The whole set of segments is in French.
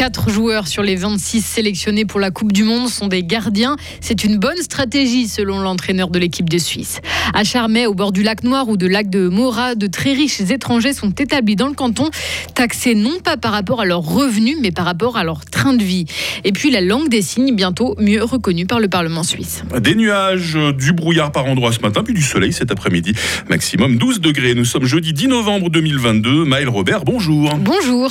Quatre joueurs sur les 26 sélectionnés pour la Coupe du Monde sont des gardiens. C'est une bonne stratégie selon l'entraîneur de l'équipe de Suisse. À Charmey, au bord du lac Noir ou de lac de Mora, de très riches étrangers sont établis dans le canton, taxés non pas par rapport à leurs revenus, mais par rapport à leur train de vie. Et puis la langue des signes, bientôt mieux reconnue par le Parlement suisse. Des nuages, du brouillard par endroits ce matin, puis du soleil cet après-midi. Maximum 12 degrés. Nous sommes jeudi 10 novembre 2022. Maël Robert, bonjour. Bonjour.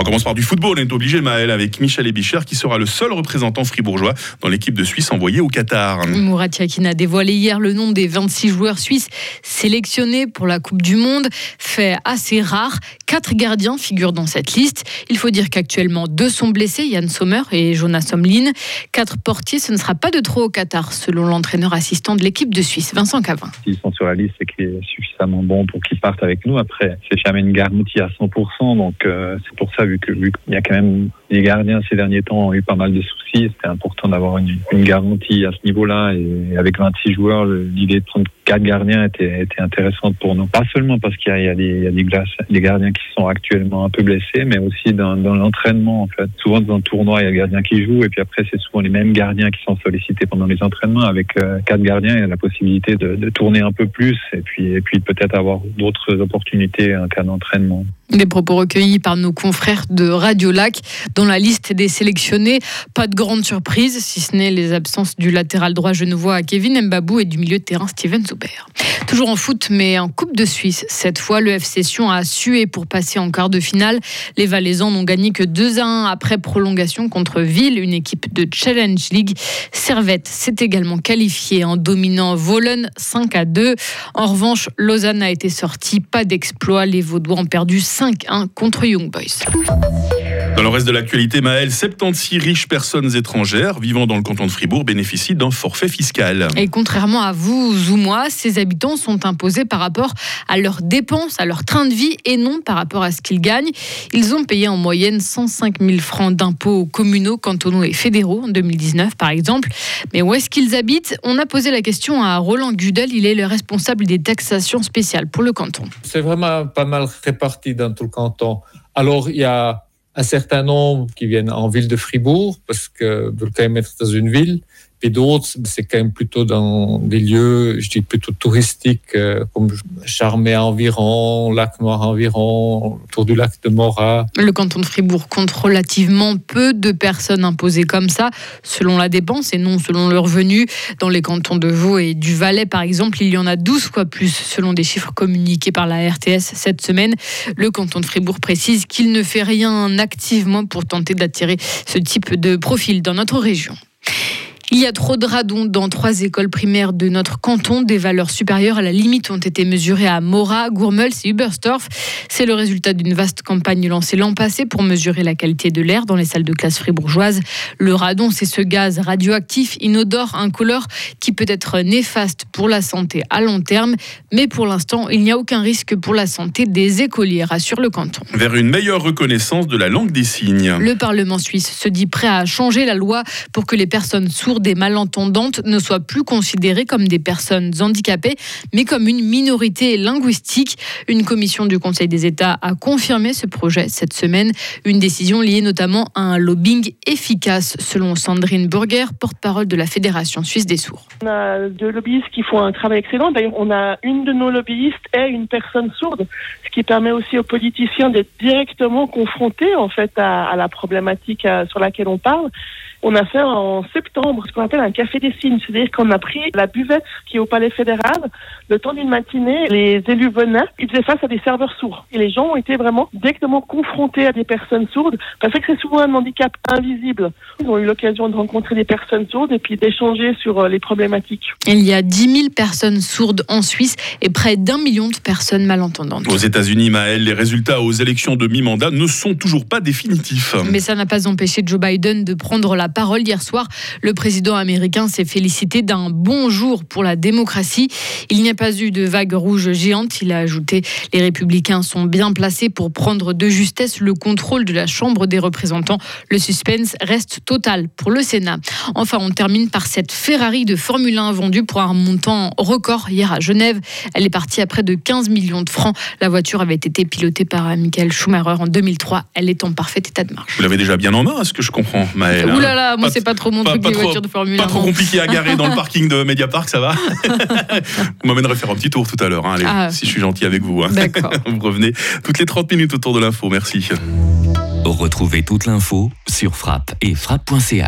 On commence par du football, on est obligé Maël avec Michel Ebicher qui sera le seul représentant fribourgeois dans l'équipe de Suisse envoyée au Qatar. Murat Yakin a dévoilé hier le nom des 26 joueurs suisses sélectionnés pour la Coupe du Monde, fait assez rare. Quatre gardiens figurent dans cette liste. Il faut dire qu'actuellement deux sont blessés, Yann Sommer et Jonas Somlin. Quatre portiers, ce ne sera pas de trop au Qatar, selon l'entraîneur assistant de l'équipe de Suisse, Vincent Cavin. S'ils sont sur la liste, c'est qu'il est suffisamment bon pour qu'ils partent avec nous. Après, c'est jamais une garantie à 100%, donc euh, c'est pour ça vu que vu qu'il y a quand même les gardiens ces derniers temps ont eu pas mal de soucis, c'était important d'avoir une, garantie à ce niveau-là. Et avec 26 joueurs, l'idée de prendre quatre gardiens était, intéressante pour nous. Pas seulement parce qu'il y, a des, gardiens qui sont actuellement un peu blessés, mais aussi dans, l'entraînement. En fait, souvent dans un tournoi, il y a des gardiens qui jouent, et puis après c'est souvent les mêmes gardiens qui sont sollicités pendant les entraînements. Avec euh, quatre gardiens, il y a la possibilité de, tourner un peu plus, et puis peut-être avoir d'autres opportunités en cas d'entraînement. Des propos recueillis par nos confrères de Radio Lac. Dans la liste des sélectionnés, pas de grande surprise, si ce n'est les absences du latéral droit genevois à Kevin Mbabou et du milieu de terrain Steven Zuber. Toujours en foot, mais en Coupe de Suisse. Cette fois, le FC Sion a sué pour passer en quart de finale. Les Valaisans n'ont gagné que 2 à 1 après prolongation contre Ville, une équipe de Challenge League. Servette s'est également qualifiée en dominant Volen 5 à 2. En revanche, Lausanne a été sortie, pas d'exploit. Les Vaudois ont perdu 5-1 contre Young Boys. Dans le reste de l'actualité, Maël, 76 riches personnes étrangères vivant dans le canton de Fribourg bénéficient d'un forfait fiscal. Et contrairement à vous ou moi, ces habitants sont imposés par rapport à leurs dépenses, à leur train de vie et non par rapport à ce qu'ils gagnent. Ils ont payé en moyenne 105 000 francs d'impôts communaux, cantonaux et fédéraux en 2019 par exemple. Mais où est-ce qu'ils habitent? On a posé la question à Roland Gudel, il est le responsable des taxations spéciales pour le canton. C'est vraiment pas mal réparti dans tout le canton. Alors il y a un certain nombre qui viennent en ville de Fribourg, parce que même être dans une ville, et d'autres, c'est quand même plutôt dans des lieux, je dis plutôt touristiques, euh, comme Charmey environ, Lac Noir environ, autour du lac de Morat. Le canton de Fribourg compte relativement peu de personnes imposées comme ça, selon la dépense et non selon le revenu. Dans les cantons de Vaud et du Valais, par exemple, il y en a 12 fois plus, selon des chiffres communiqués par la RTS cette semaine. Le canton de Fribourg précise qu'il ne fait rien activement pour tenter d'attirer ce type de profil dans notre région. Il y a trop de radons dans trois écoles primaires de notre canton. Des valeurs supérieures à la limite ont été mesurées à Mora, Gourmels et Uberstorf. C'est le résultat d'une vaste campagne lancée l'an passé pour mesurer la qualité de l'air dans les salles de classe fribourgeoises. Le radon, c'est ce gaz radioactif, inodore, incolore, qui peut être néfaste pour la santé à long terme. Mais pour l'instant, il n'y a aucun risque pour la santé des écoliers, rassure le canton. Vers une meilleure reconnaissance de la langue des signes. Le Parlement suisse se dit prêt à changer la loi pour que les personnes sourdes et malentendantes ne soient plus considérées comme des personnes handicapées, mais comme une minorité linguistique. Une commission du Conseil des États a confirmé ce projet cette semaine, une décision liée notamment à un lobbying efficace, selon Sandrine Burger, porte-parole de la Fédération suisse des sourds. On a deux lobbyistes qui font un travail excellent. D'ailleurs, on a une de nos lobbyistes est une personne sourde, ce qui permet aussi aux politiciens d'être directement confrontés en fait à, la problématique à, sur laquelle on parle. On a fait en septembre ce qu'on appelle un café des signes, c'est-à-dire qu'on a pris la buvette qui est au Palais fédéral. Le temps d'une matinée, les élus venaient, ils faisaient face à des serveurs sourds. Et les gens ont été vraiment directement confrontés à des personnes sourdes, parce que c'est souvent un handicap invisible. Ils ont eu l'occasion de rencontrer des personnes sourdes et puis d'échanger sur les problématiques. Il y a 10 000 personnes sourdes en Suisse et près d'un million de personnes malentendantes. Aux États-Unis, Maël, les résultats aux élections de mi-mandat ne sont toujours pas définitifs. Mais ça n'a pas empêché Joe Biden de prendre la parole hier soir. Le président américain s'est félicité d'un bon jour pour la démocratie. Il n'y a pas eu de vague rouge géante. Il a ajouté Les républicains sont bien placés pour prendre de justesse le contrôle de la Chambre des représentants. Le suspense reste total pour le Sénat. Enfin, on termine par cette Ferrari de Formule 1 vendue pour un montant record hier à Genève. Elle est partie à près de 15 millions de francs. La voiture avait été pilotée par Michael Schumacher en 2003. Elle est en parfait état de marche. Vous l'avez déjà bien en main, à ce que je comprends, Maëlle. Ouh là là, moi c'est pas trop mon pas- truc pas les trop- voitures de Formule 1. Pas trop compliqué à garer dans le parking de Mediapark, ça va Vous m'emmènerez faire un petit tour tout à l'heure, hein, allez, Ah. si je suis gentil avec vous. hein. D'accord. Vous revenez toutes les 30 minutes autour de l'info, merci. Retrouvez toute l'info sur frappe et frappe.ch.